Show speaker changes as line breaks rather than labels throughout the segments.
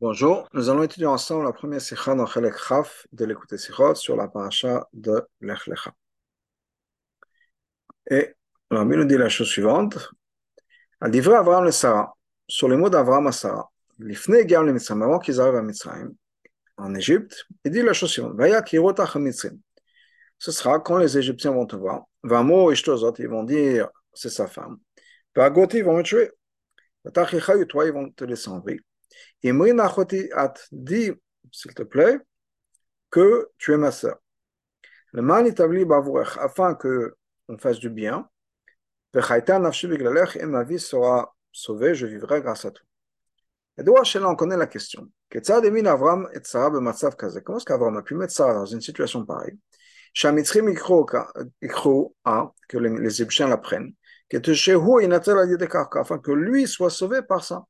Bonjour, nous allons étudier ensemble la première sikha dans Chelek Chaf de l'écouter sikhot sur la paracha de Lech Lecha. Et Rabbi nous dit la chose suivante. À livrer Abraham le Sarah, sur les mots d'Abraham à Sarah, l'ifne gam le Mitzrayim, avant qu'ils arrivent à Mitzrayim, en Égypte, il dit la chose suivante. Vaya kirotach Mitzrayim. Ce sera quand les Égyptiens vont te voir, Vamo ishtozot, ils vont dire c'est sa femme, Vagoti, ils vont me tuer, Vatachicha, toi, ils vont te laisser en vie. Et dit, s'il te plaît, que tu es ma sœur. Le mal établi afin que on fasse du bien. Et ma vie sera sauvée, je vivrai grâce à toi. Et donc, on connaît la question. Comment est-ce qu'Avram a pu mettre Sarah dans une situation pareille? Que les Égyptiens l'apprennent, afin que lui soit sauvé par ça.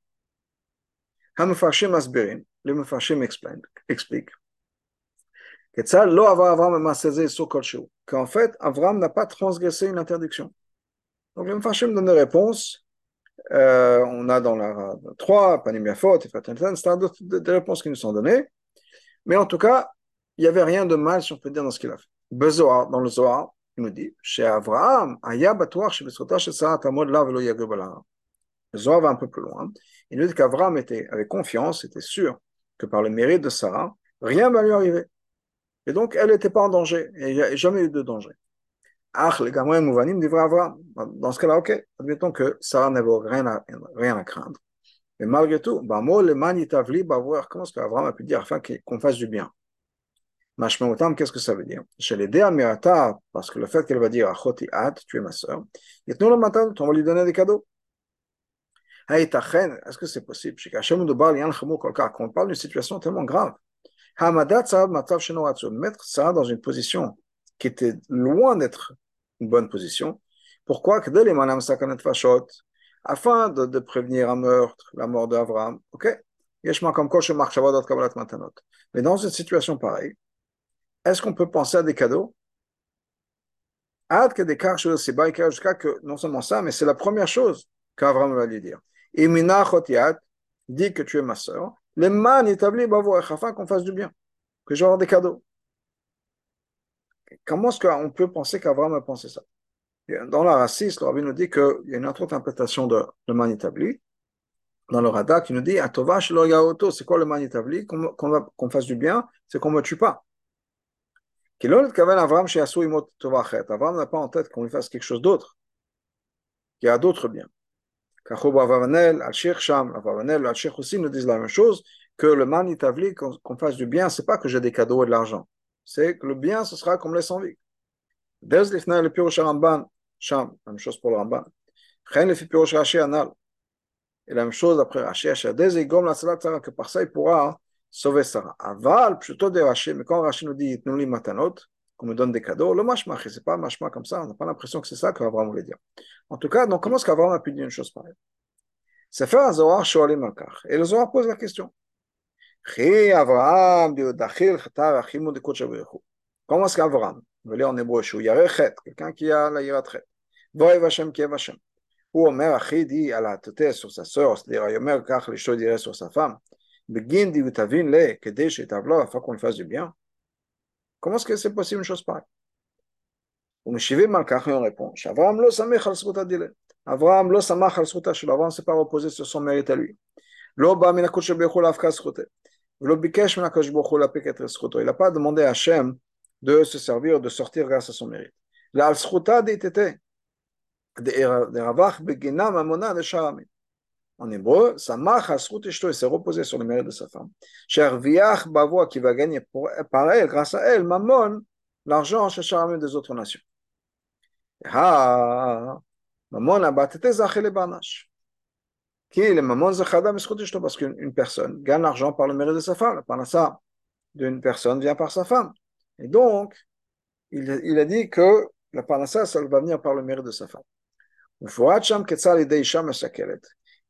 המפרשים מסבירים, למפרשים explique כיצד לא עבר אברהם במעשה זה איסור כלשהו, qu'en fait Abraham n'a pas transgressé une interdiction. Donc les mufashim donnent des réponses, euh, on a dans la 3, Panim Yafot, c'est des réponses qui nous sont données, mais en tout cas, il n'y avait rien de mal, si on peut dire, dans ce qu'il a fait. Bezoar, dans le Zohar, il nous dit, chez Abraham, Aya batoar, chez Besrota, chez Sarah, Tamod, là, velo yagub Le Zohar va un peu plus loin. Il nous dit qu'Avram était avec confiance, était sûr que par le mérite de Sarah, rien ne va lui arriver. Et donc, elle n'était pas en danger. Et il n'y a jamais eu de danger. Ah, les gamins mouvanim dit Avram. Dans ce cas-là, ok, admettons que Sarah n'avait rien à, rien à craindre. Mais malgré tout, moi, le manitavli, bah, voir comment est-ce qu'Avram a pu dire afin qu'on fasse du bien. Mashmaotam, qu'est-ce que ça veut dire? Chez les Mirata, parce que le fait qu'elle va dire Achoti At, tu es ma soeur, et nous le matin, on va lui donner des cadeaux. Est-ce que c'est possible? Quand on parle d'une situation tellement grave, mettre ça dans une position qui était loin d'être une bonne position. Pourquoi? Afin de, de prévenir un meurtre, la mort d'Abraham. Ok? Mais dans une situation pareille, est-ce qu'on peut penser à des cadeaux? Jusqu'à que non seulement ça, mais c'est la première chose qu'Abraham va lui dire. Et Mina Chotiat dit que tu es ma soeur. Les man établit afin qu'on fasse du bien, que j'aurai des cadeaux. Comment est-ce qu'on peut penser qu'Abraham a pensé ça? Dans la raciste, le rabbi nous dit qu'il y a une autre interprétation de le man établi. Dans le Rada qui nous dit Atova auto, c'est quoi le man établi? Qu'on fasse du bien, c'est qu'on ne me tue pas. Abraham n'a pas en tête qu'on lui fasse quelque chose d'autre, qu'il y a d'autres biens. Al-Sheikh aussi nous disent la même chose, que le qu'on fasse du bien, c'est pas que j'ai des cadeaux et de l'argent. C'est que le bien, ce sera comme les sans vie. Dez le Ramban, Sham, même chose pour le Ramban. Anal. Et la même chose après Rashi, Asher la salat que par ça il pourra sauver Sarah. Aval, plutôt de Rashi, mais quand nous dit, matanot, qu'on me donne des cadeaux, le mashma, c'est pas mashma comme ça, on n'a pas l'impression que c'est ça qu'Abraham voulait dire. En tout cas, donc comment est-ce qu'Abraham a pu dire une chose pareille? C'est faire un Zohar Shoalim Malkar. Et le Zohar pose la question. Comment est-ce qu'Abraham, dire en hébreu, quelqu'un qui a la yiratchet, Voy Vashem qui est Vashem. Ou Omer Achi dit à la tête sur sa sœur, c'est-à-dire Omer Kach les choses dirait sur sa femme, Begin Utavin le, afin qu'on fasse du bien. Comment est-ce que c'est possible une chose pareille? On répond Avram lo samech al Avram lo samach al Avram ne s'est pas reposé sur son mérite à lui. Lo ba min akosh bechol afka schuté. Lo bikesh min akosh bechol apeket schuto. Il n'a pas demandé à Hachem de se servir, de sortir grâce à son mérite. La al dit était de ravach beginam amona de sharamit en hébreu, Samach Hasrut il s'est reposé sur le mérite de sa femme. Cherviach Bavoa, qui va gagner par elle, grâce à elle, Mammon, l'argent chez Charamé des autres nations. Ha Mammon abatete Zachel Barnash. Qui est le Mammon Zachadam Ishto Parce qu'une personne gagne l'argent par le mérite de sa femme. La parnassa d'une personne vient par sa femme. Et donc, il, a dit que la parnassa, ça va venir par le mérite de sa femme.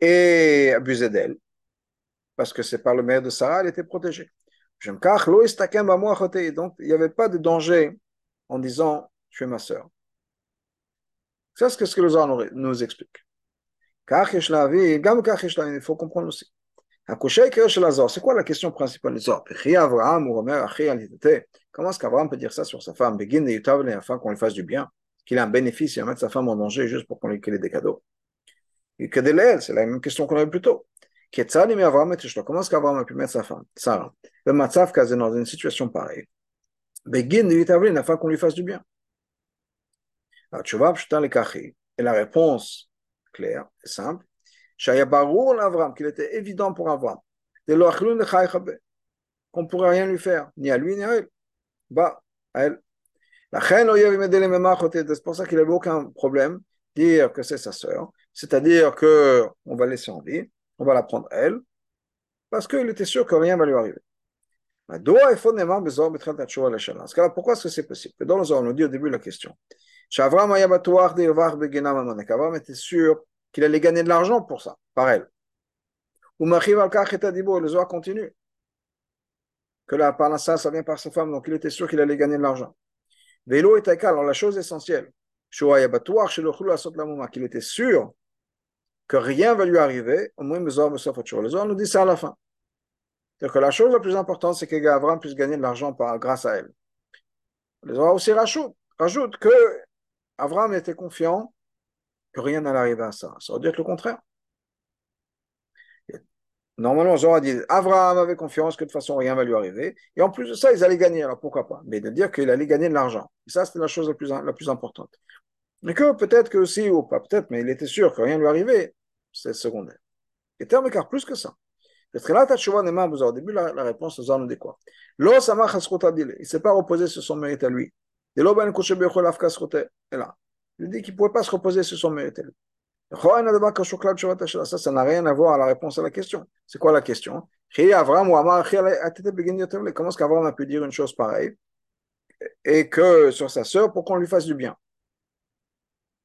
et abuser d'elle, parce que c'est par le mère de Sarah, elle était protégée. Donc, il n'y avait pas de danger en disant, tu es ma sœur. C'est ce que le Zohar nous explique. Il faut comprendre aussi. C'est quoi la question principale du Zohar? Comment est-ce qu'Abraham peut dire ça sur sa femme? Afin qu'on lui fasse du bien Qu'il a un bénéfice et mettre sa femme en danger juste pour qu'on lui ait des cadeaux Que de c'est la même question qu'on avait plus tôt. Comment est-ce qu'Abraham a pu mettre sa femme, Sarah, le Matzav Kazé dans une situation pareille. Afin qu'on lui fasse du bien. Alors, tu vois, et la réponse claire et simple, qu'il était évident pour Abraham, qu'on ne pourrait rien lui faire, ni à lui ni à elle. Bah, à elle. C'est pour ça qu'il n'avait aucun problème dire que c'est sa sœur, c'est-à-dire qu'on va laisser en vie, on va la prendre elle, parce qu'il était sûr que rien ne va lui arriver. Pourquoi est-ce que c'est possible? Dans le on nous dit au début de la question. Avram était sûr qu'il allait gagner de l'argent pour ça, par elle. Ou le Zohar continue. Que là, par ça, vient par sa femme, donc il était sûr qu'il allait gagner de l'argent. Est alors la chose essentielle, qu'il était sûr que rien va lui arriver, au moins le Zohar nous dit ça à la fin. C'est-à-dire que la chose la plus importante, c'est que Avram puisse gagner de l'argent grâce à elle. Le Zohar aussi rajoute, rajoute que Avram était confiant que rien n'allait arriver à ça. Ça veut dire le contraire. Normalement, Zohar dit Avram avait confiance que de toute façon rien ne va lui arriver. Et en plus de ça, ils allaient gagner. Alors pourquoi pas? Mais de dire qu'il allait gagner de l'argent. Et ça, c'était la chose la plus, la plus importante. Mais que peut-être que aussi, ou pas peut-être, mais il était sûr que rien ne lui arrivait c'est secondaire. Et terme car plus que ça. Au début, la, la réponse nous en dit quoi Il ne s'est pas reposé sur son mérite à lui. Il dit qu'il ne pouvait pas se reposer sur son mérite à lui. Ça, ça n'a rien à voir à la réponse à la question. C'est quoi la question? Comment est-ce qu'Abraham a pu dire une chose pareille? Et que sur sa sœur pour qu'on lui fasse du bien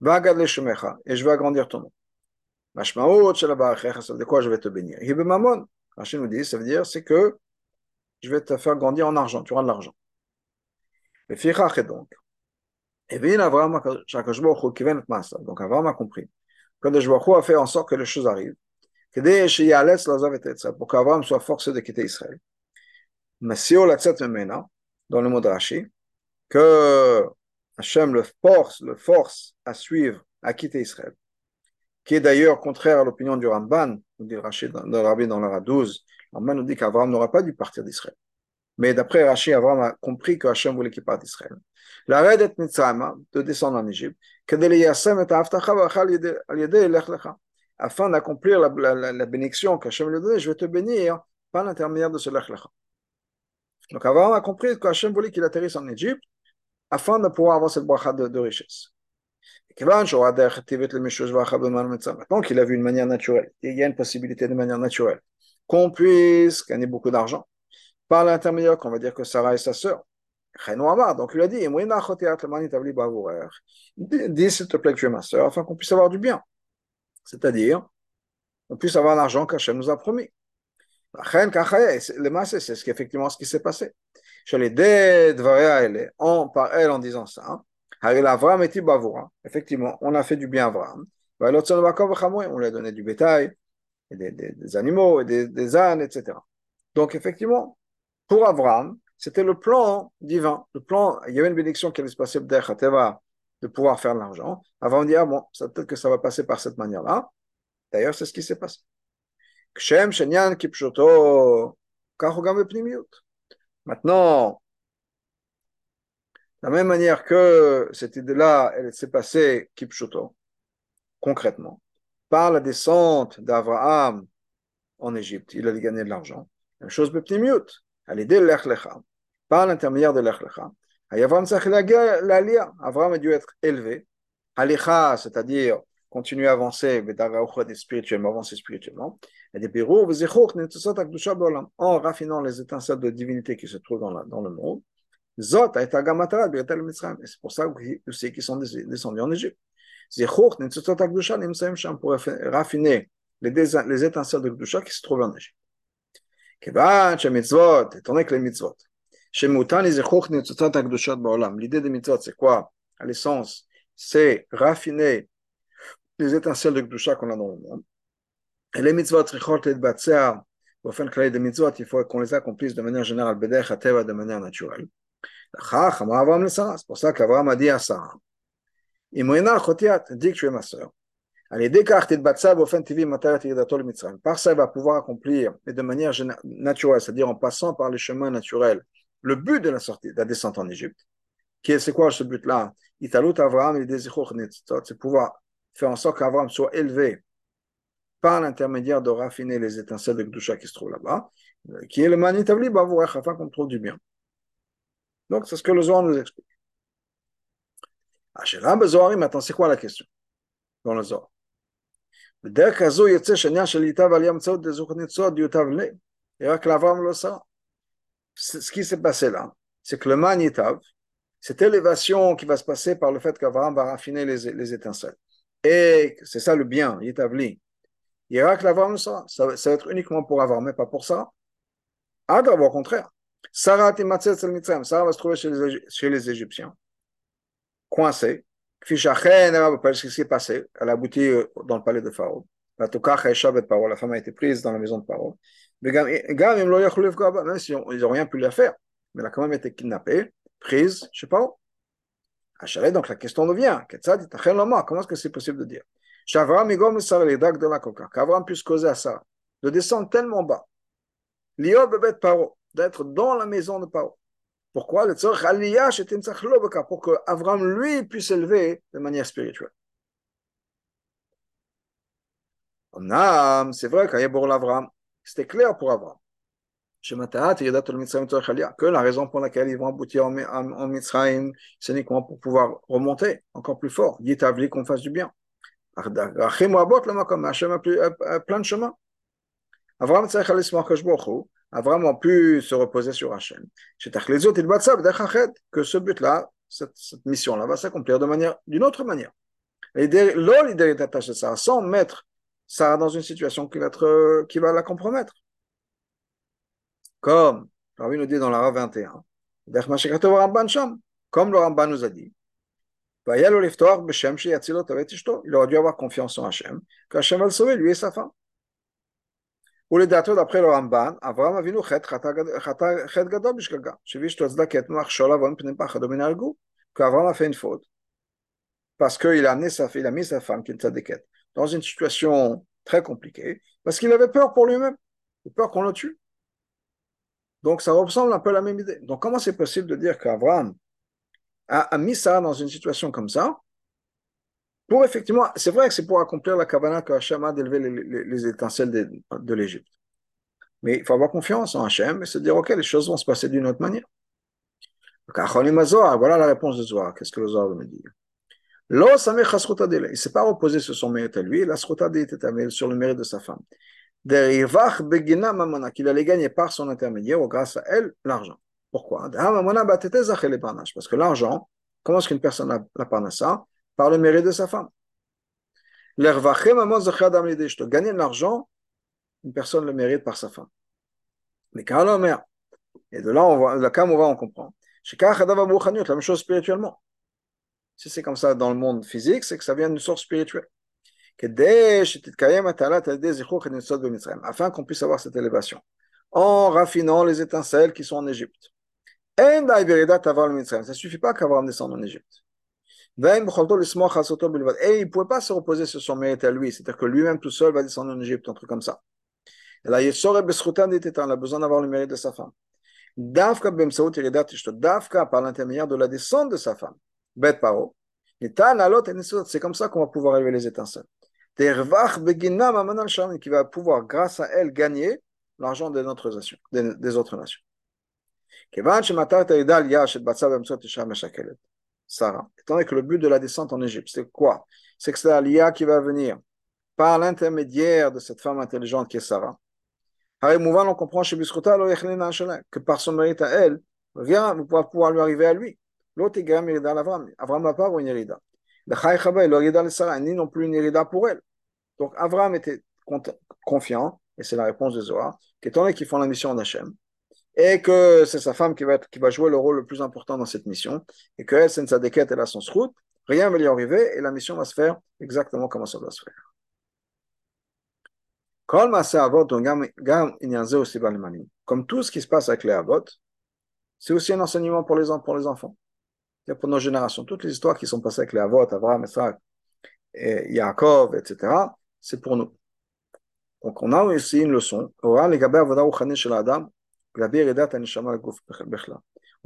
et je vais agrandir ton nom. de quoi? Je vais te bénir Hibemamon, Rachid nous dit, ça veut dire, c'est que je vais te faire grandir en argent, tu auras de l'argent. Le fichach donc. Et bien Avraham a compris. Quand Baruch a fait en sorte que les choses arrivent, pour qu'Avraham soit forcé de quitter Israël. Mais si on l'a dans le mot de Rashi, que Hachem le force, le force à suivre, à quitter Israël, qui est d'ailleurs contraire à l'opinion du Ramban, nous dit Rachid dans le Rabbi dans l'Ara 12. Ramban nous dit qu'Abraham n'aura pas dû partir d'Israël. Mais d'après Rachid, Abraham a compris que Hachem voulait qu'il parte d'Israël. La raide de descendre en Égypte, afin d'accomplir la, la, la, bénédiction qu'Hachem lui a donnée, je vais te bénir par l'intermédiaire de ce lech lecha. Donc Abraham a compris que Hachem voulait qu'il atterrisse en Égypte afin de pouvoir avoir cette bracha de, de richesse. Donc, il a vu une manière naturelle. Il y a une possibilité de manière naturelle qu'on puisse gagner beaucoup d'argent par l'intermédiaire qu'on va dire que Sarah est sa sœur. Donc, il a dit Dis s'il te plaît que tu es ma sœur afin qu'on puisse avoir du bien. C'est-à-dire, qu'on puisse avoir l'argent qu'Hachem nous a promis. C'est ce ce qui s'est passé. En, par elle en disant ça. Effectivement, on a fait du bien à Avram. On lui a donné du bétail, des, animaux, des, ânes, etc. Donc, effectivement, pour Avram, c'était le plan divin. Il y avait une bénédiction qui allait se passer de pouvoir faire de l'argent. Avant dit, ah bon, peut-être que ça va passer par cette manière-là. D'ailleurs, c'est ce qui s'est passé. Kshem, Shenyan, Kipshoto, Maintenant, de la même manière que cette idée-là, elle s'est passée kipchuto, concrètement, par la descente d'Abraham en Égypte, il allait gagner de l'argent. Même chose Bepnimiut, à l'idée de l'Echlecha, par l'intermédiaire de l'Echlecha. Avram a dû être élevé. Alecha, c'est-à-dire continuer à avancer, spirituellement, avancer spirituellement. Et en raffinant les étincelles de divinité qui se trouvent dans, la, dans le monde. Été C'est pour ça aussi qu'ils sont descendus en Égypte. Pour raffiner les, les étincelles de Gdusha qui se trouvent en Égypte. l'idée des mitzvot, c'est quoi? À l'essence, c'est raffiner les étincelles de Gdusha qu'on a dans le monde. Et les mitzvot, au fin de des mitzvot, il faut qu'on les accomplisse de manière générale, de manière naturelle. C'est pour ça qu'Abraham a dit à Sarah, dit que tu es ma soeur. Par ça, il va pouvoir accomplir, et de manière naturelle, c'est-à-dire en passant par les chemins naturels, le but de la sortie, de la descente en Égypte. C'est quoi ce but-là? C'est pouvoir faire en sorte qu'Abraham soit élevé par l'intermédiaire de raffiner les étincelles de Gdusha qui se trouvent là-bas, qui est le manitabli bavouach, afin qu'on trouve du bien. Donc, c'est ce que le Zohar nous explique. Maintenant, c'est quoi la question dans le Zohar בדרך כזו יוצא שעניין של ייטב עלייה באמצעות דזוכת ניצוד ייטב לי, רק לאברהם לא שרה. Ce qui s'est passé là, c'est que le man yitav, cette élévation qui va se passer par le fait qu'Abraham va raffiner les, les étincelles. Et c'est ça le bien, yitavli. Il y aura que l'Abraham ça, ça va être uniquement pour Abraham, mais pas pour Sarah. Adra, au contraire. Sarah va se trouver chez les, chez les Égyptiens, coincée, ce qui s'est passé, elle a abouti euh, dans le palais de Pharaon. La femme a été prise dans la maison de Pharaon. Même ils n'ont rien pu la faire, mais elle a quand même été kidnappée, prise chez Pharaon. Donc la question devient, comment est-ce que c'est possible de dire? qu'Avram puisse causer à Sarah de descendre tellement bas, d'être dans la maison de Pharaon. Pourquoi? Le tzorch aliyah pour que Avram lui puisse élever de manière spirituelle. C'est vrai pour l'Avram, c'était clair pour Avram. Que la raison pour laquelle ils vont aboutir en, en, en Mitzrayim, c'est uniquement pour pouvoir remonter encore plus fort. Établit qu'on fasse du bien. Hachem a plein de chemins. Avram Avram a pu se reposer sur Hachem. Que ce but-là, cette, mission-là, va s'accomplir de manière, d'une autre manière. L'idée d'attacher ça sans mettre ça dans une situation qui va, va la compromettre. Comme, Rabbi nous dit dans la 21, comme le Ramban nous a dit, il aurait dû avoir confiance en Hachem, qu'Hachem va le sauver, lui et sa femme. Ou les dates d'après le Ramban, Avram Avinu chet chet gadol a fait une faute. Parce qu'il a amené sa il a mis sa femme, qui tzadeket, dans une situation très compliquée, parce qu'il avait peur pour lui-même. Peur qu'on le tue. Donc ça ressemble un peu à la même idée. Donc comment c'est possible de dire qu'Avram a, a mis ça dans une situation comme ça pour effectivement, c'est vrai que c'est pour accomplir la cabana que Hachem a d'élever les, étincelles de, l'Égypte. Mais il faut avoir confiance en Hachem et se dire, OK, les choses vont se passer d'une autre manière. Voilà la réponse de Zohar. Qu'est-ce que le Zohar veut me dire? Il ne s'est pas reposé sur son mérite à lui, la sur le mérite de sa femme. Qu'il allait gagner par son intermédiaire ou grâce à elle l'argent. Pourquoi? Parce que l'argent, comment est-ce qu'une personne a la parnassa? Par le mérite de sa femme. Gagner de l'argent, une personne le mérite par sa femme. Mais et de là, on va, là, on va, on comprend. La même chose spirituellement. Si c'est comme ça dans le monde physique, c'est que ça vient d'une source spirituelle. Afin qu'on puisse avoir cette élévation. En raffinant les étincelles qui sont en Égypte. Ça ne suffit pas qu'Abraham descende en Égypte. Et il ne pouvait pas se reposer sur son mérite à lui, c'est-à-dire que lui-même tout seul va descendre en Égypte, un truc comme ça. Elle a besoin d'avoir le mérite de sa femme. Dafka Dafka par l'intermédiaire de la descente de sa femme. Bet paro. C'est comme ça qu'on va pouvoir élever les étincelles. Qui va pouvoir, grâce à elle, gagner l'argent des autres nations. Des, autres nations. Sarah. Étant donné que le but de la descente en Égypte, c'est quoi? C'est que c'est l'Aliyah qui va venir par l'intermédiaire de cette femme intelligente qui est Sarah. on comprend chez que par son mérite à elle, rien ne va pouvoir lui arriver à lui. L'autre est Avram. Avram n'a pas une Yerida. Le le Yerida de Sarah, ni non plus une Yerida pour elle. Donc Avram était confiant, et c'est la réponse de Zohar, qu'étant donné qu'ils font la mission en Hachem, et que c'est sa femme qui va, qui va jouer le rôle le plus important dans cette mission, et qu'elle, c'est une sadeket, elle a son route, rien ne va lui arriver, et la mission va se faire exactement comme ça doit se faire. Comme tout ce qui se passe avec les avot, c'est aussi un enseignement pour les, pour les enfants, pour nos générations. Toutes les histoires qui sont passées avec les avot, Abraham, Isaac, et Yaakov, etc., c'est pour nous. Donc on a aussi une leçon. On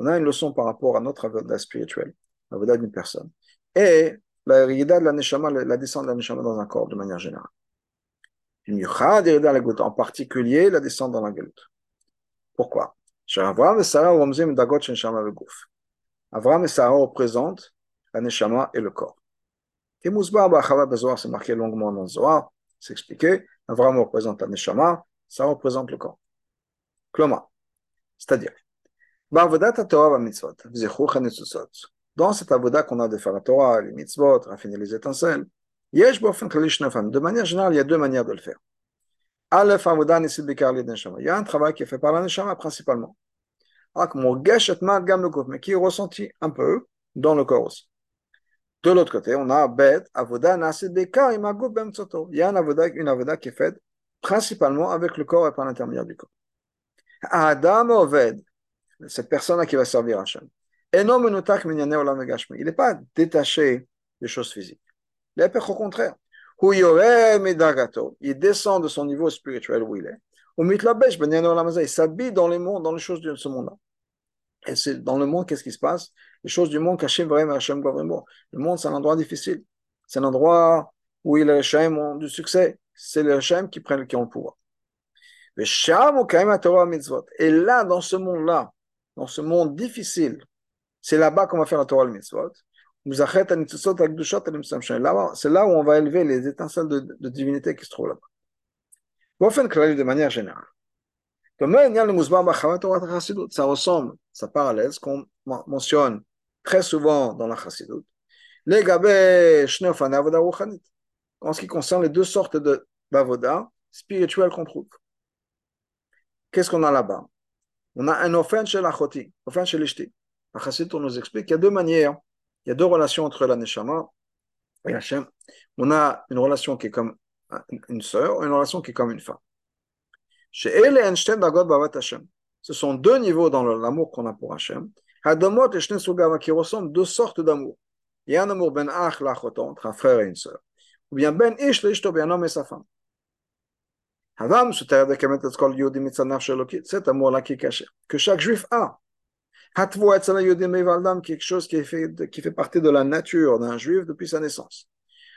a une leçon par rapport à notre avoda spirituel, l'avoda d'une personne. Et la de la la descente de la neshama dans un corps de manière générale. En particulier la descente dans la galut. Pourquoi? Avraham et Sarah représentent la neshama et le corps. C'est marqué longuement dans le Zohar, c'est expliqué. Avraham représente la neshama, ça représente le corps. Kloma, c'est-à-dire, dans cette avoda qu'on a de faire la Torah, les mitzvot, raffiner les étincelles, de manière générale, il y a deux manières de le faire. Il y a un travail qui est fait par la neshama principalement. Mais qui est ressenti un peu dans le corps aussi. De l'autre côté, on a Bet, Avoda, Nasideka, Imagou, Bemtsoto. Il y a une avoda, qui est faite principalement avec le corps et par l'intermédiaire du corps. Adam Oved, cette personne qui va servir Hachem. Il n'est pas détaché des choses physiques. Il est au contraire. Il descend de son niveau spirituel où il est. Il s'habille dans les mondes, dans les choses de ce monde-là. Et c'est dans le monde, qu'est-ce qui se passe? Les choses du monde, Le monde, c'est un endroit difficile. C'est un endroit où il est le du succès. C'est le Hashem qui prend qui ont le pouvoir. Et là, dans ce monde-là, dans ce monde difficile, c'est là-bas qu'on va faire la Torah le mitzvot. C'est là où on va élever les étincelles de, de divinité qui se trouvent là-bas. De manière générale. Ça ressemble, ça parallèle ce qu'on mentionne très souvent dans la chassidut. En ce qui concerne les deux sortes de bavoda spirituels qu'on trouve. Qu'est-ce qu'on a là-bas? On a un ofen chez l'achoti, ofen chez l'ishti. La chassidut nous explique qu'il y a deux manières, il y a deux relations entre la neshama et Hachem. On a une relation qui est comme une sœur et une relation qui est comme une femme. Ce sont deux niveaux dans l'amour qu'on a pour Hachem. Qui ressemblent deux sortes d'amour. Il y a un amour ben ach lachoton, entre un frère et une sœur. Ou bien ben ish l'ishto, bien un homme et sa femme. Cet amour-là qui est caché, que chaque juif a. quelque chose qui fait, qui fait partie de la nature d'un juif depuis sa naissance.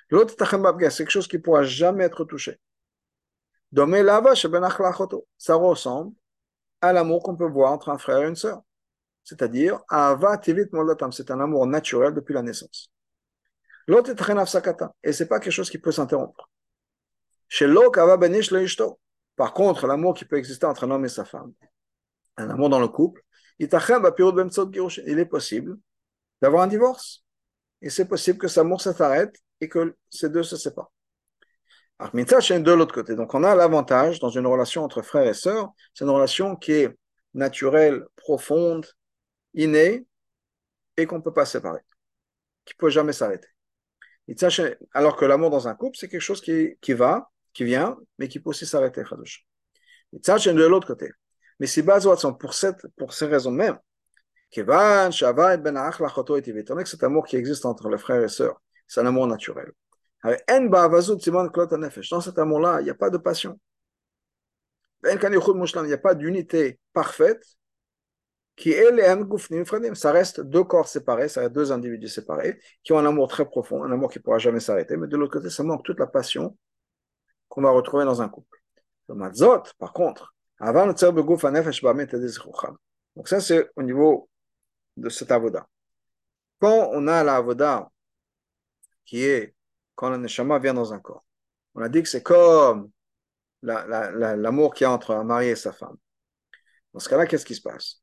L'autre, c'est quelque chose qui ne pourra jamais être touché. Ça ressemble à l'amour qu'on peut voir entre un frère et une sœur. C'est-à-dire, c'est un amour naturel depuis la naissance. L'autre est sakata, et pas quelque chose qui peut s'interrompre. Par contre, l'amour qui peut exister entre un homme et sa femme, un amour dans le couple, il est possible d'avoir un divorce. Et c'est possible que cet amour s'arrête et que ces deux se séparent de l'autre côté. Donc, on a l'avantage dans une relation entre frères et sœurs, c'est une relation qui est naturelle, profonde, innée, et qu'on ne peut pas séparer, qui ne peut jamais s'arrêter. Alors que l'amour dans un couple, c'est quelque chose qui, qui va, qui vient, mais qui peut aussi s'arrêter. de l'autre côté. Mais si pour, cette, pour ces raisons même, ben étant que cet amour qui existe entre les frères et sœurs, c'est un amour naturel. Dans cet amour-là, il n'y a pas de passion. Il n'y a pas d'unité parfaite qui est les Ça reste deux corps séparés, ça reste deux individus séparés qui ont un amour très profond, un amour qui ne pourra jamais s'arrêter. Mais de l'autre côté, ça manque toute la passion qu'on va retrouver dans un couple. Le matzot, par contre, avant le Donc ça, c'est au niveau de cet avoda. Quand on a l'avoda qui est quand le neshama vient dans un corps, on a dit que c'est comme l'amour qu'il y a entre un mari et sa femme. Dans ce cas-là, qu'est-ce qui se passe?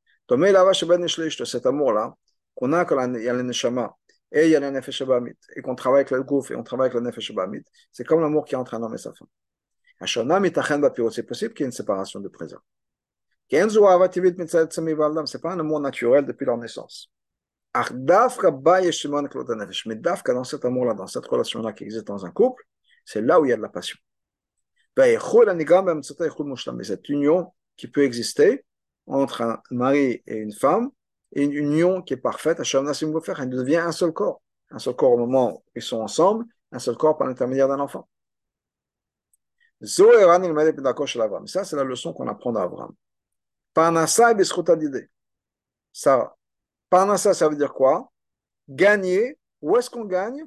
Cet amour-là, qu'on a quand il y a le neshama et il y a le nefesh et qu'on travaille avec le gouf et on travaille avec le nefesh c'est comme l'amour qui est entre un homme et sa femme. C'est possible qu'il y ait une séparation de présent. C'est pas un amour naturel depuis leur naissance. Mais dafka dans cet amour-là, dans cette relation-là qui existe dans un couple, c'est là où il y a de la passion. Mais cette union qui peut exister entre un mari et une femme, et une union qui est parfaite, elle devient un seul corps. Un seul corps au moment où ils sont ensemble, un seul corps par l'intermédiaire d'un enfant. Ça, c'est la leçon qu'on apprend d'Abraham. Parnassa et d'idée. Ça, Parnassa, ça veut dire quoi? Gagner. Où est-ce qu'on gagne?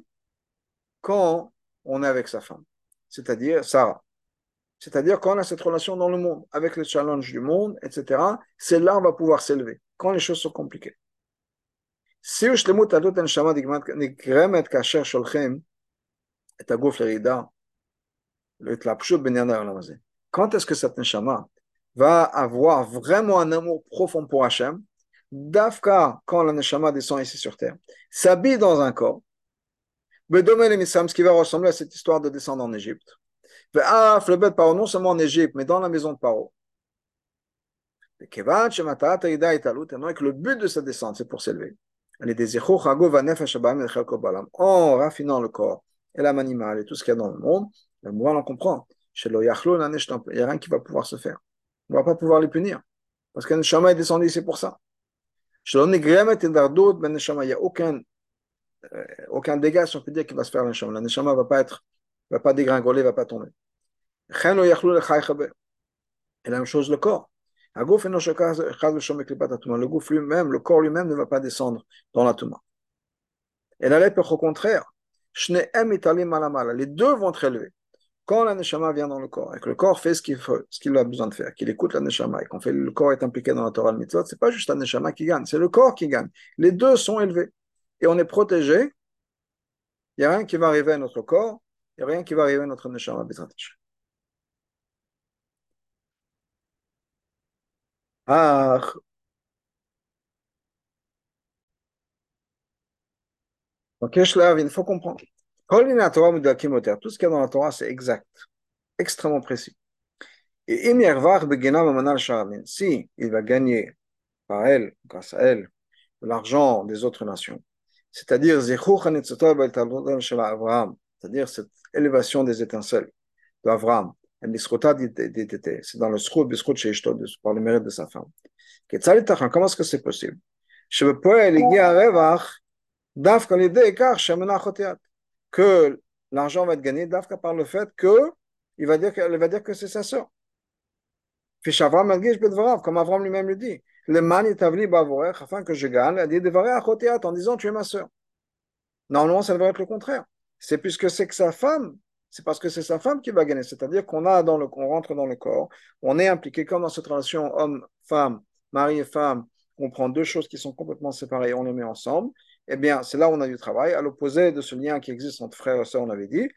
Quand on est avec sa femme. C'est-à-dire Sarah. C'est-à-dire quand on a cette relation dans le monde, avec les challenges du monde, etc., c'est là on va pouvoir s'élever, quand les choses sont compliquées. Si quand est-ce que cette neshama va avoir vraiment un amour profond pour Hachem, Dafka, quand la neshama descend ici sur terre, s'habille dans un corps, ce qui va ressembler à cette histoire de descendre en Égypte. Le bête Paro, non seulement en Égypte, mais dans la maison de Paro. Et que le but de sa descente, c'est pour s'élever. En raffinant le corps et l'âme animale et tout ce qu'il y a dans le monde, le moral en comprend. Il n'y a rien qui va pouvoir se faire. On ne va pas pouvoir les punir. Parce qu'un chemin est descendu c'est pour ça. Il n'y a aucun, euh, aucun dégât, si on peut dire, qui va se faire le neshama. Le neshama ne va pas être, va pas dégringoler, ne va pas tomber. Et la même chose le corps. Le gouffre lui-même, le corps lui-même ne va pas descendre dans la touma. Et la lèpre, au contraire, les deux vont être élevés. Quand la neshama vient dans le corps et que le corps fait ce qu'il a besoin de faire, qu'il écoute la neshama et qu'on fait le corps est impliqué dans la Torah le mitzvot, c'est pas juste la neshama qui gagne, c'est le corps qui gagne. Les deux sont élevés et on est protégé. Il n'y a rien qui va arriver à notre corps, il n'y a rien qui va arriver à notre neshama Ah. Donc, il faut comprendre. Tout ce qu'il y a dans la Torah, c'est exact, extrêmement précis. Et si il va gagner par elle, grâce à elle, l'argent des autres nations, c'est-à-dire c'est-à-dire cette élévation des étincelles d'Abraham, c'est dans le sroud, par le mérite de sa femme. Comment est-ce que c'est possible? Que l'argent va être gagné par le fait que va dire qu'elle va dire que c'est sa sœur. Comme Avram lui-même le dit, le man est afin que je gagne, il dit en disant tu es ma sœur. Normalement, ça devrait être le contraire. C'est puisque c'est que sa femme c'est parce que c'est sa femme qui va gagner. C'est-à-dire qu'on a dans le, rentre dans le corps, on est impliqué comme dans cette relation homme-femme, mari et femme, on prend deux choses qui sont complètement séparées, on les met ensemble. Eh bien, c'est là où on a du travail, à l'opposé de ce lien qui existe entre frère et soeur, on avait dit.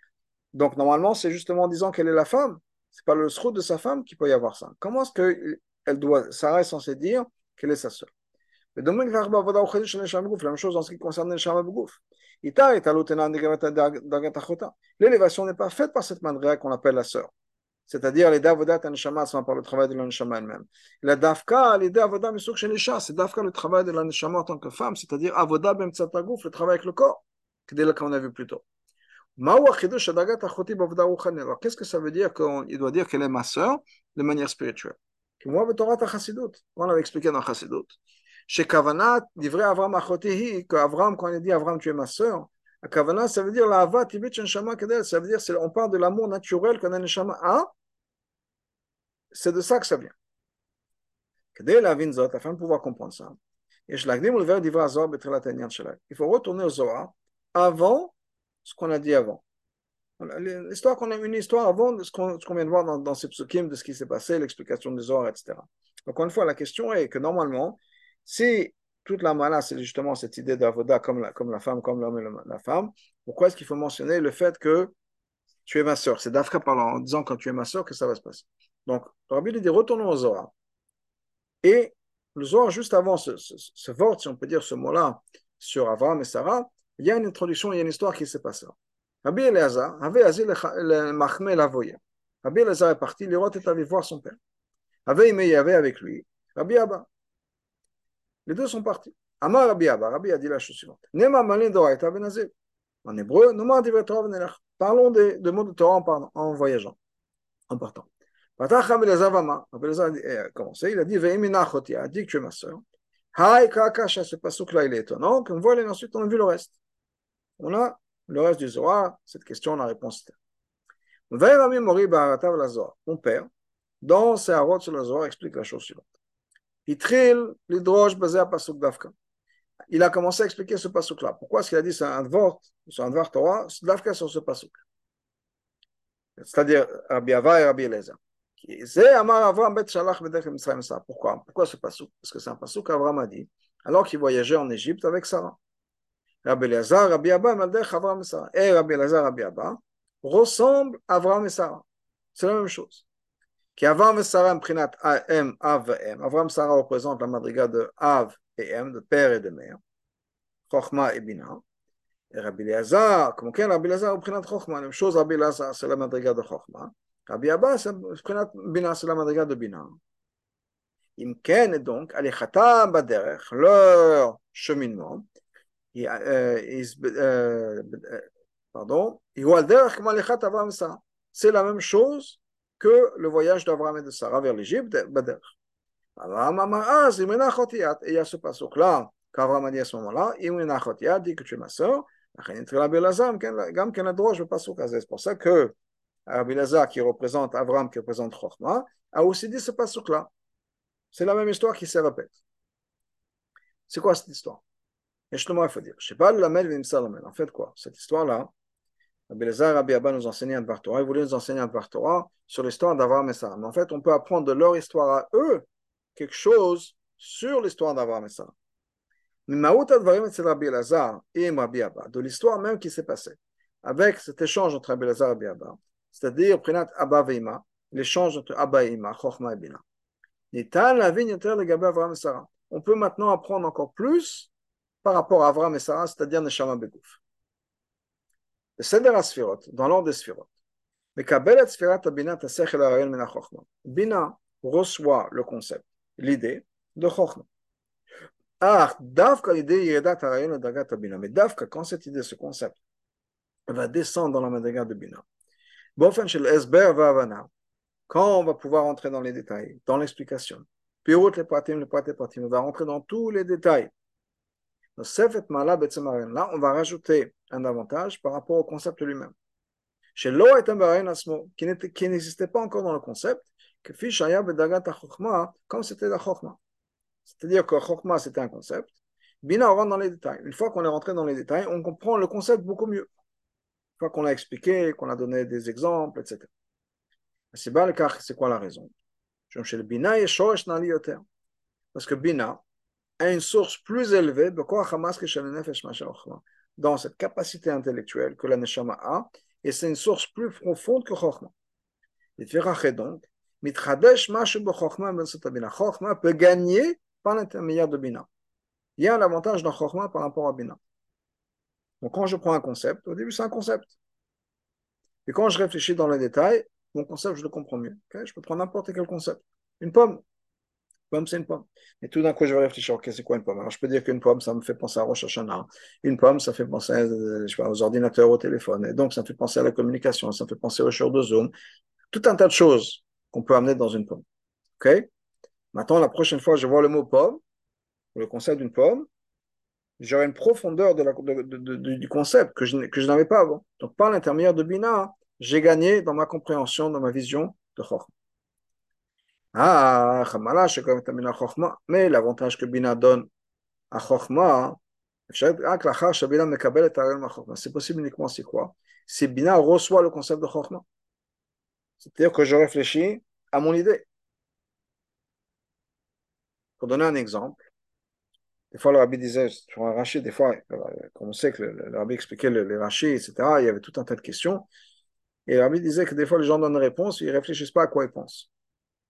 Donc, normalement, c'est justement en disant qu'elle est la femme. C'est pas le sroud de sa femme qui peut y avoir ça. Comment est-ce que elle doit, Sarah est censée dire qu'elle est sa soeur? Mais la même chose en ce qui concerne le. L'élévation n'est pas faite par cette mandria qu'on appelle la sœur. C'est-à-dire les davodat neshama sont par le travail de la neshama elle-même. La dafka, les davodat misuk chez c'est dafka le travail de la neshama en tant que femme, c'est-à-dire avoda bem tzatagouf, le travail avec le corps, qu'on a vu plus tôt. Qu'est-ce que ça veut dire qu'il doit dire qu'elle est ma sœur de manière spirituelle? Moi, on avait expliqué dans Chassidut chez Kavanat, livré Avram Achotehi, que Avram, quand il dit Avram, tu es ma sœur, à Kavanat, ça veut dire la Ava Tibit Neshama Kadel, ça veut dire on parle de l'amour naturel qu'un Neshama a c'est de ça que ça vient. Dès la vinzot, afin de pouvoir comprendre ça, et je l'agdim le verre d'Ivra Zohar Il faut retourner au Zohar avant ce qu'on a dit avant. L'histoire qu'on a une histoire avant de ce qu'on vient de voir dans, dans ces psukim, de ce qui s'est passé, l'explication des Zohar, etc. Encore une fois, la question est que normalement, si toute la mala, c'est justement cette idée d'avoda comme la, femme, comme l'homme et la femme, pourquoi est-ce qu'il faut mentionner le fait que tu es ma soeur C'est d'Afrique parlant en disant quand tu es ma soeur que ça va se passer. Donc, Rabbi lui dit retournons au Zohar. Et le Zohar, juste avant ce, ce, ce si on peut dire ce mot-là, sur Abraham et Sarah, il y a une introduction, il y a une histoire qui s'est passée. Rabbi Eliezer avait asile le Mahmé l'avoyer. Rabbi Eliezer est parti, l'Héroth est allé voir son père. Avait aimé avait avec lui Rabbi Abba. Les deux sont partis. Amar Rabbi Abba, Rabbi a dit la chose suivante. Nema malin doraita benazil. En hébreu, Noma Parlons des, de mots de Torah en, en voyageant, en partant. Patach Rabbi Eliezer Vama. Rabbi Eliezer a commencé, il a dit Ve'iminachoti, a dit que tu es ma soeur. Haï Kakasha, ce pasouk-là, il est étonnant. Qu'on voit, et ensuite on a vu le reste. On a le reste du Zohar, cette question, la réponse était. Mon père, dans ses harots sur le Zohar, explique la chose suivante. Il a commencé à expliquer ce pasuk-là. Pourquoi est-ce qu'il a dit c'est un dvort, c'est un dvar Torah, dafka sur ce pasuk C'est-à-dire Rabbi Ava et Rabbi Eliezer. Pourquoi? Pourquoi ce pasuk? Parce que c'est un pasuk qu'Abraham a dit alors qu'il voyageait en Égypte avec Sarah. Rabbi Elazar, Rabbi Abba, Maldech, Avraham et Sarah. Et Rabbi Elazar, Rabbi Abba ressemblent à Avraham et Sarah. C'est la même chose. Qui Avraham et Sarah, Prinat M, Av et M. Avraham et Sarah représentent la madriga de Av et M, de père et de mère. Chochma et Bina. Et Rabbi Elazar, comme quel Rabbi Elazar, Prinat Chochma. La même chose, Rabbi Elazar, c'est la madriga de Chochma. Rabbi Abba, c'est Prinat Bina, c'est la madriga de Bina. Im Ken, donc, Alichatam Baderech, leur cheminement. Euh, euh, pardon, c'est la même chose que le voyage d'Abraham et de Sarah vers l'Égypte, Bader. Et il y a ce passage-là qu'Abraham a dit à ce moment-là, dit que tu es ma soeur, c'est pour ça que Rabbi Lazar, qui représente Abraham, qui représente Chochma, a aussi dit ce passage-là. C'est la même histoire qui se répète. C'est quoi cette histoire? Et justement, il faut dire, je sais pas, la En fait, quoi? Cette histoire-là, Rabbi Lazar Rabbi Abba nous enseignait un Torah, ils voulaient nous enseigner un Torah sur l'histoire d'Avraham et Sarah. Mais en fait, on peut apprendre de leur histoire à eux quelque chose sur l'histoire d'Avraham et Sarah. De l'histoire même qui s'est passée, avec cet échange entre Rabbi Lazar et Rabbi Abba, c'est-à-dire Prinat Abba Veima, l'échange entre Abba et Ima, Chochma et Bina. On peut maintenant apprendre encore plus par rapport à Avram et Sarah, c'est-à-dire Neshama Begouf. Le Seder Asfirot, dans l'ordre des Sfirot. Bina reçoit le concept, l'idée de Chochma. Ah, Davka l'idée Yeredat Arayel Dagat Bina. Mais Davka, quand cette idée, ce concept, va descendre dans la Madaga de Bina. Bofen Shel Esber Vavana. Quand on va pouvoir entrer dans les détails, dans l'explication. Pirut le Pratim, le Pratim, on va rentrer dans tous les détails Là, on va rajouter un avantage par rapport au concept lui-même. Chez l'eau est un qui n'existait pas encore dans le concept, que comme c'était la chokma. C'est-à-dire que chokma c'était un concept. Bina, on rentre dans les détails. Une fois qu'on est rentré dans les détails, on comprend le concept beaucoup mieux. Une fois qu'on l'a expliqué, qu'on a donné des exemples, etc. C'est quoi la raison? Parce que Bina, à une source plus élevée dans cette capacité intellectuelle que la Neshama a, et c'est une source plus profonde que Chokhmah. donc, Chokhmah peut gagner par l'intermédiaire de Bina. Il y a un avantage dans Chokhmah par rapport à Bina. Donc quand je prends un concept, au début c'est un concept. Et quand je réfléchis dans les détails, mon concept je le comprends mieux. Je peux prendre n'importe quel concept. Une pomme, pomme, c'est une pomme. Et tout d'un coup, je vais réfléchir, ok, c'est quoi une pomme? Alors, je peux dire qu'une pomme, ça me fait penser à Rosh Hashanah. Une pomme, ça fait penser pas, aux ordinateurs, au téléphone. Et donc, ça me fait penser à la communication, ça me fait penser au show de Zoom. Tout un tas de choses qu'on peut amener dans une pomme. Ok? Maintenant, la prochaine fois, je vois le mot pomme, le concept d'une pomme, j'aurai une profondeur du concept que je, n'avais pas avant. Donc, par l'intermédiaire de Bina, j'ai gagné dans ma compréhension, dans ma vision de Chorma. Ah, mais l'avantage que Bina donne à Chokhmah, c'est possible uniquement c'est quoi? Si Bina reçoit le concept de Chokhmah. C'est-à-dire que je réfléchis à mon idée. Pour donner un exemple, des fois le rabbi disait, sur un rachis, des fois, comme on sait que le, rabbi expliquait les, rachis, etc., il y avait tout un tas de questions. Et le rabbi disait que des fois les gens donnent une réponse, ils ne réfléchissent pas à quoi ils pensent.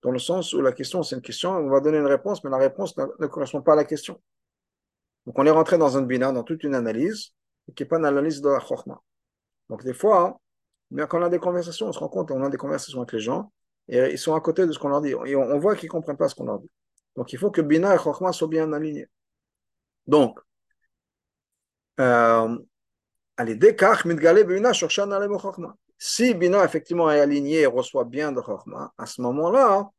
Dans le sens où la question, c'est une question, on va donner une réponse, mais la réponse ne, correspond pas à la question. Donc on est rentré dans un bina, dans toute une analyse, qui n'est pas une analyse de la chorma. Donc des fois, mais quand on a des conversations, on se rend compte, on a des conversations avec les gens, et ils sont à côté de ce qu'on leur dit. Et on, voit qu'ils ne comprennent pas ce qu'on leur dit. Donc il faut que bina et chorma soient bien alignés. Donc, euh, si Bina effectivement est aligné et reçoit bien de Chorma, à ce moment-là,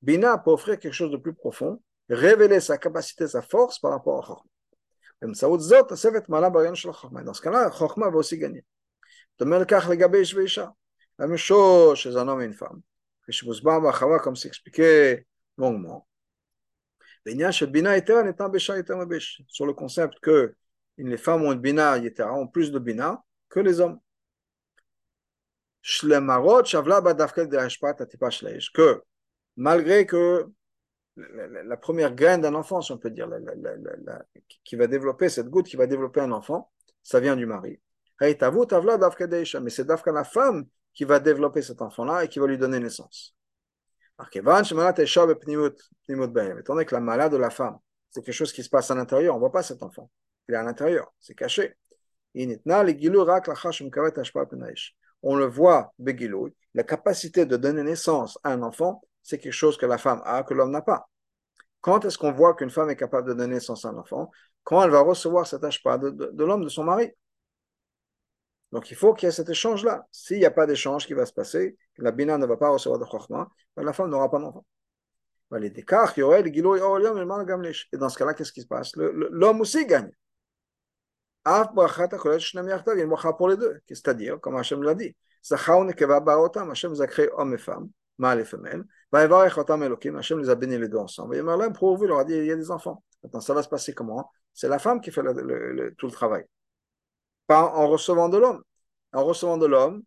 Bina peut offrir quelque chose de plus profond, révéler sa capacité, sa force par rapport à Chorma. Dans ce cas-là, Chorma va aussi gagner. De même La même chose chez un homme et une femme. Comme c'est expliqué longuement. Sur le concept que les femmes ont une bina ont plus de bina que les hommes que malgré que la première graine d'un enfant, si on peut dire, qui va développer cette goutte, qui va développer un enfant, ça vient du mari. Mais c'est d'Afka la femme qui va développer cet enfant-là et qui va lui donner naissance. Étant donné que la malade de la femme, c'est quelque chose qui se passe à l'intérieur, on ne voit pas cet enfant. Il est à l'intérieur, c'est caché on le voit, Begiloui, la capacité de donner naissance à un enfant, c'est quelque chose que la femme a, que l'homme n'a pas. Quand est-ce qu'on voit qu'une femme est capable de donner naissance à un enfant? Quand elle va recevoir cet pas de, l'homme, de son mari. Donc il faut qu'il y ait cet échange-là. S'il n'y a pas d'échange qui va se passer, la bina ne va pas recevoir de chokma, ben, la femme n'aura pas d'enfant. Ben, et dans ce cas-là, qu'est-ce qui se passe? L'homme aussi gagne. Il y a une bracha pour les deux. C'est-à-dire, comme Hachem l'a dit, Hachem les a créés hommes et femmes, mâles et femelles. Hachem les a bénis les deux ensemble. Et Merlin, pour vous, il leur a dit il y a des enfants. Maintenant, ça va se passer comment C'est la femme qui fait tout le travail. Pas en recevant de l'homme. En recevant de l'homme,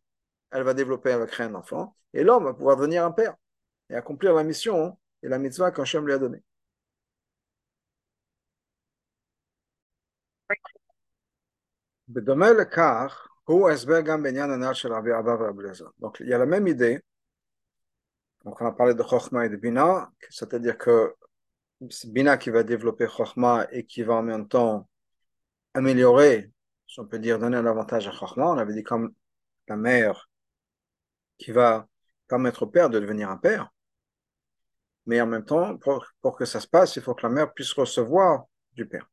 elle va développer, elle va créer un enfant. Et l'homme va pouvoir devenir un père et accomplir la mission et la mitzvah qu'Hachem lui a donnée. Donc, il y a la même idée. Donc, on a parlé de Chokhmah et de Bina, c'est-à-dire que c'est Bina qui va développer Chokhmah et qui va en même temps améliorer, si on peut dire, donner un avantage à Chokhmah. On avait dit comme la mère qui va permettre au père de devenir un père. Mais en même temps, pour que ça se passe, il faut que la mère puisse recevoir du père.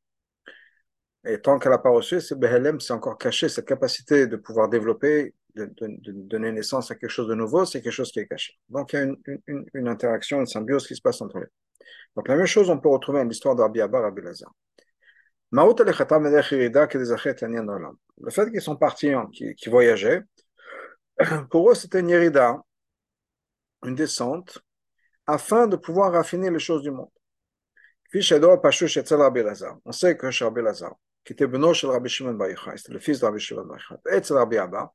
Et tant qu'elle n'a pas reçu, c'est Behelem, c'est encore caché, cette capacité de pouvoir développer, de, donner naissance à quelque chose de nouveau, c'est quelque chose qui est caché. Donc il y a une, interaction, une symbiose qui se passe entre eux. Donc la même chose, on peut retrouver dans l'histoire d'Arbi Abba, Rabbi Lazar. Le fait qu'ils sont partis, qu'ils qui voyageaient, pour eux c'était une yerida, une descente, afin de pouvoir raffiner les choses du monde. On sait que chez Rabbi qui était Beno de Rabbi Shimon Bar c'était le fils de Rabbi Shimon Bar Yochai. Et Rabbi Abba,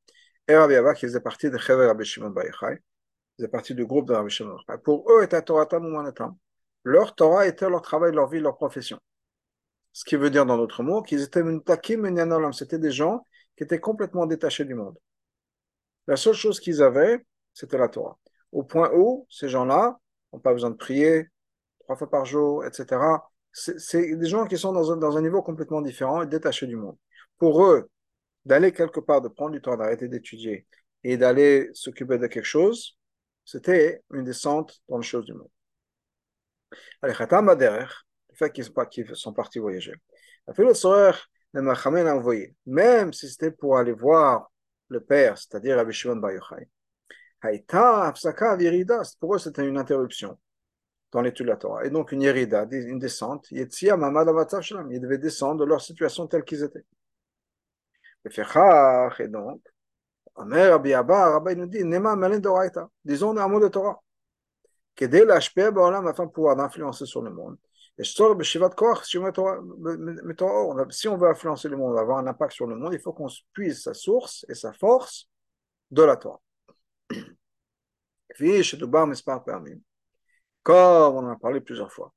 et Rabbi Abba qui faisait partie de Chever Rabbi Shimon Bar Yochai, faisait partie du groupe de Rabbi Shimon Bar Yochai. Pour eux, était Torah Tam Leur Torah était leur travail, leur vie, leur profession. Ce qui veut dire dans d'autres mots qu'ils étaient Takim c'était des gens qui étaient complètement détachés du monde. La seule chose qu'ils avaient, c'était la Torah. Au point où ces gens-là n'ont pas besoin de prier trois fois par jour, etc c'est des gens qui sont dans un, dans un, niveau complètement différent et détachés du monde. Pour eux, d'aller quelque part, de prendre du temps, d'arrêter d'étudier et d'aller s'occuper de quelque chose, c'était une descente dans les choses du monde. Allez, le fait qu'ils sont partis voyager. Même si c'était pour aller voir le père, c'est-à-dire Rabbi Shimon Yochai, pour eux c'était une interruption dans l'étude de la Torah. Et donc une yerida, une descente, il devait descendre de leur situation telle qu'ils étaient. Et donc, Rabbi Abba, Rabbi nous dit, Nema Malen Doraita, disons un mot de Torah. כדי להשפיע בעולם afin de pouvoir influencer sur le monde. Si on veut influencer le monde, avoir un impact sur le monde, il faut qu'on puise sa source et sa force de la Torah. Comme on en a parlé plusieurs fois.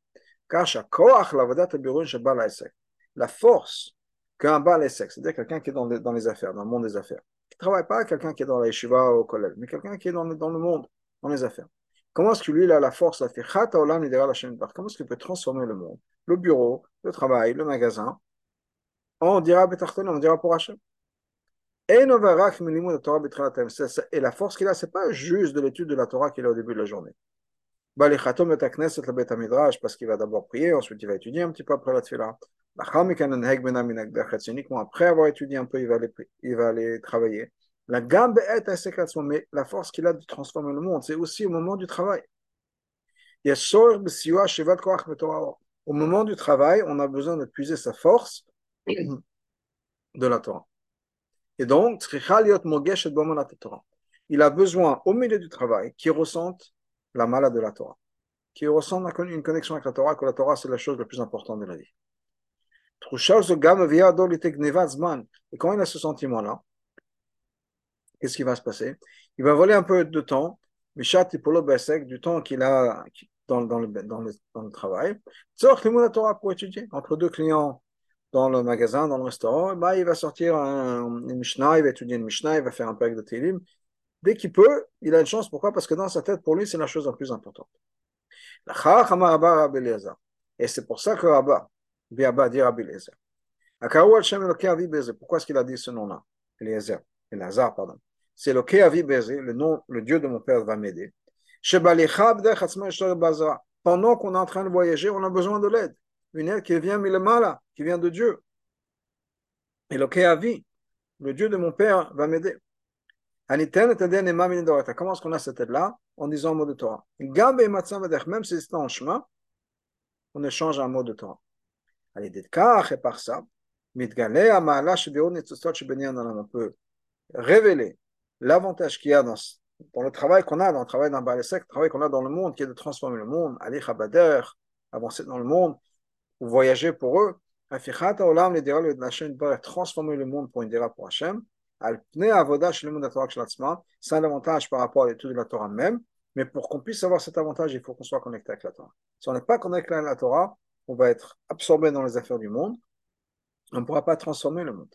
La force qu'un Baal c'est-à-dire quelqu'un qui est dans les, affaires, dans le monde des affaires, qui ne travaille pas quelqu'un qui est dans la yeshiva ou au collège, mais quelqu'un qui est dans le, monde, dans les affaires. Comment est-ce que lui, il a la force, la fait Comment est-ce qu'il peut transformer le monde, le bureau, le travail, le magasin On dira on dira pour Hachem? Et la force qu'il a, ce n'est pas juste de l'étude de la Torah qu'il a au début de la journée. Parce qu'il va d'abord prier, ensuite il va étudier un petit peu après la tefillah. C'est uniquement après avoir étudié un peu, il va aller, il va aller travailler. La gamme est mais la force qu'il a de transformer le monde, c'est aussi au moment du travail. Il y a Au moment du travail, on a besoin de puiser sa force de la Torah. Et donc, il a besoin, au milieu du travail, qu'il ressente la mala de la Torah, qu'il ressente une connexion avec la Torah, que la Torah, c'est la chose la plus importante de la vie. Et quand il a ce sentiment-là, qu'est-ce qui va se passer? Il va voler un peu de temps, du temps qu'il a dans, le, dans, le, dans le travail, Torah pour étudier. Entre deux clients dans le magasin, dans le restaurant, bah, il va sortir un, une Mishnah, il va étudier une Mishnah, il va faire un pack de Télim. Dès qu'il peut, il a une chance. Pourquoi? Parce que dans sa tête, pour lui, c'est la chose la plus importante. Et c'est pour ça que Rabba, Biaba dit Rabbi Eliezer. Pourquoi est-ce qu'il a dit ce nom-là? Eliezer, Elazar, pardon c'est le Keavi le nom, le Dieu de mon père va m'aider. Pendant qu'on est en train de voyager, on a besoin de l'aide. Une aide qui vient Milamala, qui vient de Dieu. Et le Keavi, le Dieu de mon père va m'aider. Comment est-ce qu'on a cette aide-là En disant un mot de Torah. Même si c'est en chemin, on échange un mot de Torah. Et par ça, on peut révéler l'avantage qu'il y a dans, dans, le travail qu'on a, dans le travail d'un Balesek, le travail qu'on a dans le monde, qui est de transformer le monde, aller Chabader, avancer dans le monde, ou voyager pour eux, transformer le monde pour une dira pour Hachem, c'est un avantage par rapport à l'étude de la Torah même, mais pour qu'on puisse avoir cet avantage, il faut qu'on soit connecté avec la Torah. Si on n'est pas connecté avec la Torah, on va être absorbé dans les affaires du monde, on ne pourra pas transformer le monde.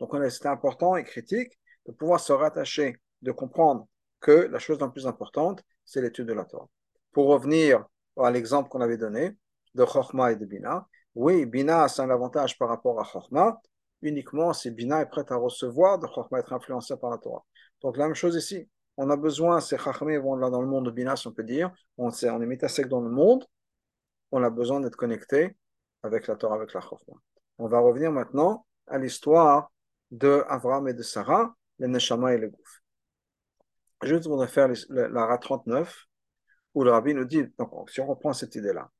Donc c'est important et critique de pouvoir se rattacher, de comprendre que la chose la plus importante, c'est l'étude de la Torah. Pour revenir à l'exemple qu'on avait donné de Chochma et de Bina, oui, Bina, c'est un avantage par rapport à Chochma, uniquement si Bina est prête à recevoir de Chochma, être influencé par la Torah. Donc la même chose ici. On a besoin, ces Chachmé vont là dans le monde de Bina, si on peut dire, on, est, on est sec dans le monde, on a besoin d'être connecté avec la Torah, avec la Chochma. On va revenir maintenant à l'histoire de Abraham et de Sarah, le Neshama et le Gouf. Je voudrais faire la RA 39, où le Rabbi nous dit, donc si on reprend cette idée-là,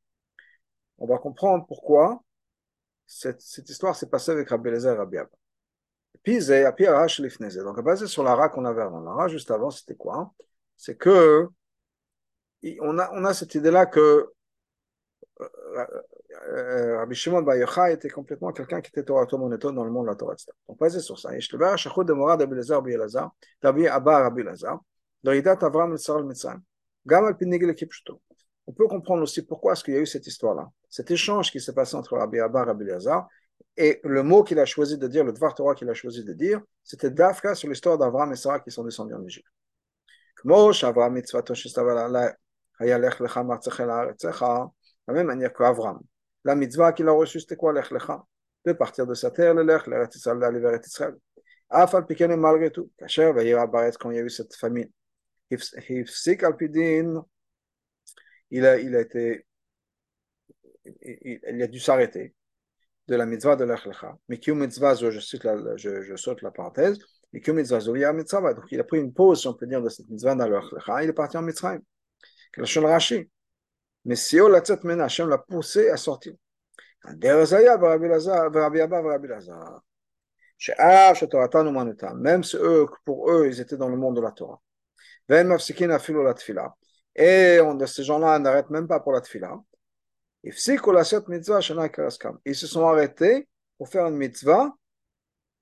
on va comprendre pourquoi cette, cette histoire s'est passée avec Rabbi Lezer et Rabbi Abba. Puis, donc basé sur l'ara qu'on avait avant. L'ara juste avant, c'était quoi? C'est que on a, on a cette idée-là que euh, euh, Rabbi Shimon Bar Yochai était complètement quelqu'un qui était Torah monéto dans le monde de la Torah, etc. Donc basé sur ça. Yeshlever, Shachud de Morad, Rabbi Lezer, Rabbi Elazar, Rabbi Abba, Rabbi Elazar, Doridat Avram, Mitzar, Mitzrayim. Gamal Pinigil, Kipchuto. On peut comprendre aussi pourquoi est-ce qu'il y a eu cette histoire-là cet échange qui s'est passé entre Rabbi Abba et Rabbi Lazar, et le mot qu'il a choisi de dire, le Dvar qu'il a choisi de dire, c'était Dafka sur l'histoire d'Avram et Sarah qui sont descendus en Égypte. De la même manière qu'Avram, la mitzvah qu'il a reçue, c'était quoi l'Echlecha De partir de sa terre, le Lech, l'Eretzisrael, d'aller vers Israël. Afal Pikenem, malgré tout, Kacher, Vayir Abaret, quand il y a eu cette famine, il a, il a été il, il a dû s'arrêter de la mitzvah de l'Echlecha. Mais qui mitzvah, je, cite la, je, je saute la parenthèse, mais qui mitzvah, mitzvah, donc il a pris une pause, si on peut dire, de cette mitzvah dans l'Echlecha, il est parti en Mitzrayim. Le Rashi? Mais si on l'a Hachem l'a poussé à sortir. Même si eux, pour eux, ils étaient dans le monde de la Torah. Et on, ces gens-là n'arrêtent même pas pour la tfila. Ils se sont arrêtés pour faire une mitzvah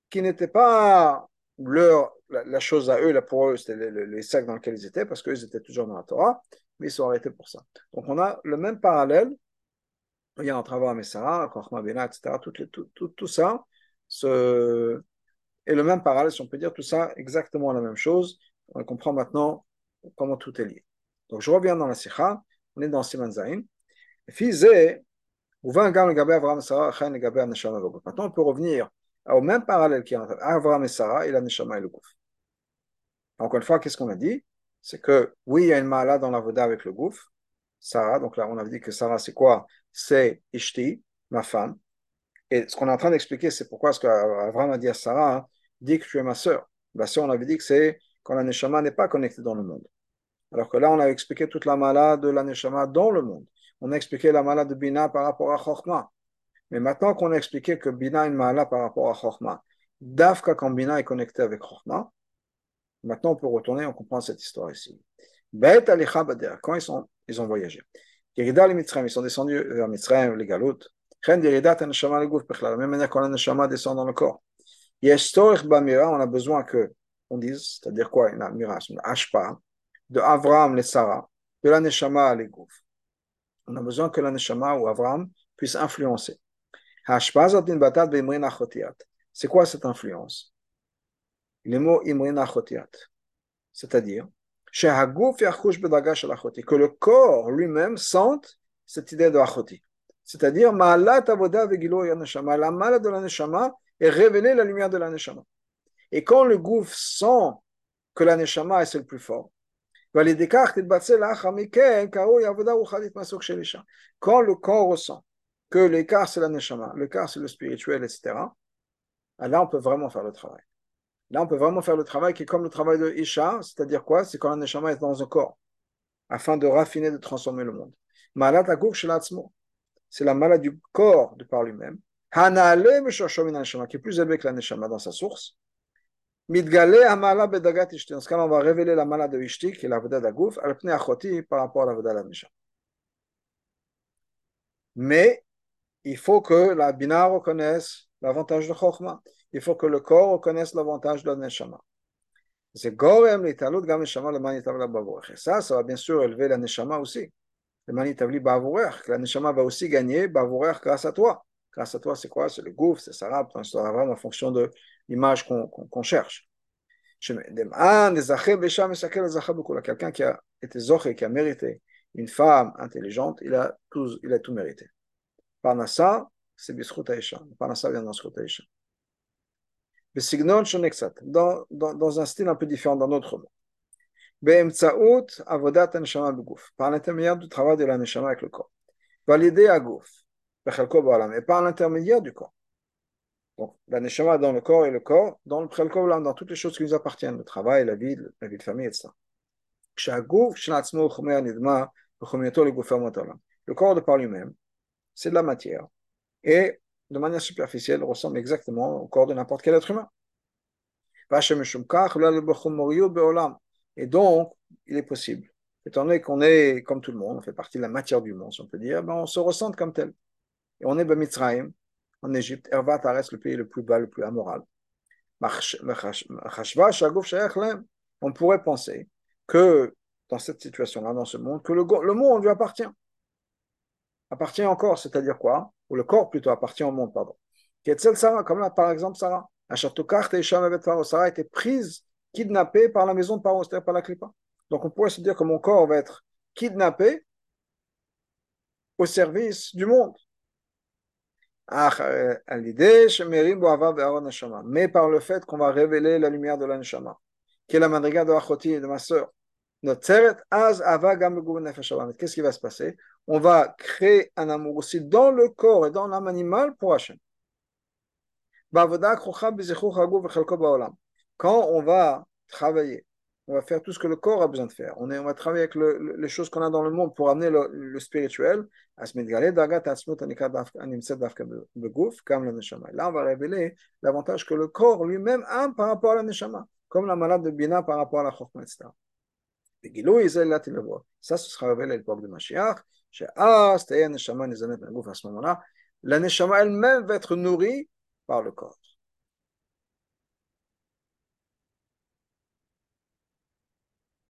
qui n'était pas leur, la, chose à eux, là pour eux, c'était les, sacs dans lesquels ils étaient, parce qu'eux, ils étaient toujours dans la Torah, mais ils sont arrêtés pour ça. Donc on a le même parallèle, il y a un travail à Messara, Chochma Bena, etc., tout, tout, tout, tout ça, ce, et le même parallèle, si on peut dire tout ça, exactement la même chose. On comprend maintenant comment tout est lié. Donc je reviens dans la Sikha, on est dans Siman Zain. Maintenant, on peut revenir au même parallèle qui entre Abraham et Sarah et la Neshama et le Gouf. Encore une fois, qu'est-ce qu'on a dit? C'est que oui, il y a une mala dans la Voda avec le Gouf, Sarah. Donc là, on avait dit que Sarah, c'est quoi? C'est Ishti, ma femme. Et ce qu'on est en train d'expliquer, c'est pourquoi ce qu'Abraham a dit à Sarah, hein, dit que tu es ma sœur. La sœur, on avait dit que c'est quand la Neshama n'est pas connectée dans le monde. Alors que là, on a expliqué toute la mala de la Neshama dans le monde. On a expliqué la mala de Bina par rapport à Chokhmah. Mais maintenant qu'on a expliqué que Bina est une par rapport à Chokhmah, Dafka quand Bina est connecté avec Chokhmah, maintenant on peut retourner, on comprend cette histoire ici. Bet quand ils, sont, ils ont voyagé. ils sont descendus vers Mitzrayim, les Galoutes. De la même manière quand la Neshama descend dans le corps. on a besoin que, on dise, c'est-à-dire quoi, une amira, une ashpa, de Avram les Sarah, de la Neshama les Gouf. On a besoin que la Neshama ou Avram puisse influencer. C'est quoi cette influence? Les mots. C'est-à-dire, que le corps lui-même sente cette idée de Achoti. C'est-à-dire, la mala de la Neshama est révéler la lumière de la Neshama. Et quand le gouffre sent que la Neshama est le plus fort, quand le corps ressent que l'écart c'est la neshama, l'écart c'est le spirituel, etc., là on peut vraiment faire le travail. Là on peut vraiment faire le travail qui est comme le travail de Isha, c'est-à-dire quoi C'est quand la neshama est dans un corps, afin de raffiner, de transformer le monde. C'est la maladie du corps de par lui-même. qui est plus élevé que la neshama dans sa source. Dans ce cas on va révéler la maladie de Ishti, qui est la veda d'Agouf, al achoti par rapport à la veda neshama. Mais il faut que la Bina reconnaisse l'avantage de Chokhmah. Il faut que le corps reconnaisse l'avantage de la Neshama. C'est Gorem l'italut gam Neshama le manitavla bavorech. Et ça, ça va bien sûr élever la Neshama aussi. Le manitavli bavorech. La Neshama va aussi gagner bavorech grâce à toi. Grâce à toi, c'est quoi? C'est le gouffre, c'est Sarab, c'est en fonction de l'image qu'on qu cherche. Quelqu'un qui a été zoché, qui a mérité une femme intelligente, il a tout, il a tout mérité. Parnassa, c'est Bischut Aisha. Parnassa vient dans Schut Aisha. Dans, dans, dans un style un peu différent dans notre mot. Par l'intermédiaire du travail de la neshama avec le corps. Validé à gouf, mais pas à l'intermédiaire du corps. Donc, la neshama dans le corps et le corps dans le Bechalkov dans toutes les choses qui nous appartiennent, le travail, la vie, la vie de famille, etc. Le corps de par lui-même, c'est de la matière. Et de manière superficielle, ressemble exactement au corps de n'importe quel être humain. Et donc, il est possible, étant donné qu'on est comme tout le monde, on fait partie de la matière du monde, si on peut dire, ben on se ressente comme tel. Et on est Mitzrayim, en Égypte, Ervat reste le pays le plus bas, le plus amoral. On pourrait penser que dans cette situation-là, dans ce monde, que le, monde lui appartient appartient encore, c'est-à-dire quoi? Ou le corps plutôt appartient au monde, pardon. Sarah, comme là par exemple Sarah. Sarah a été prise, kidnappée par la maison de Paro, par la Klippa. Donc on pourrait se dire que mon corps va être kidnappé au service du monde. Euh, Mais par le fait qu'on va révéler la lumière de l'Anshama, qui est la madriga de Achoti et de ma soeur, Qu'est-ce qui va se passer? On va créer un amour aussi dans le corps et dans l'âme animale pour Hachem. Quand on va travailler, on va faire tout ce que le corps a besoin de faire. On, va travailler avec le, les choses qu'on a dans le monde pour amener le, le spirituel. Là, on va révéler l'avantage que le corps lui-même a par rapport à la neshama, comme la malade de Bina par rapport à la chokma, etc. Ça, ce sera révélé à l'époque de Mashiach. La neshama elle-même va être nourrie par le corps.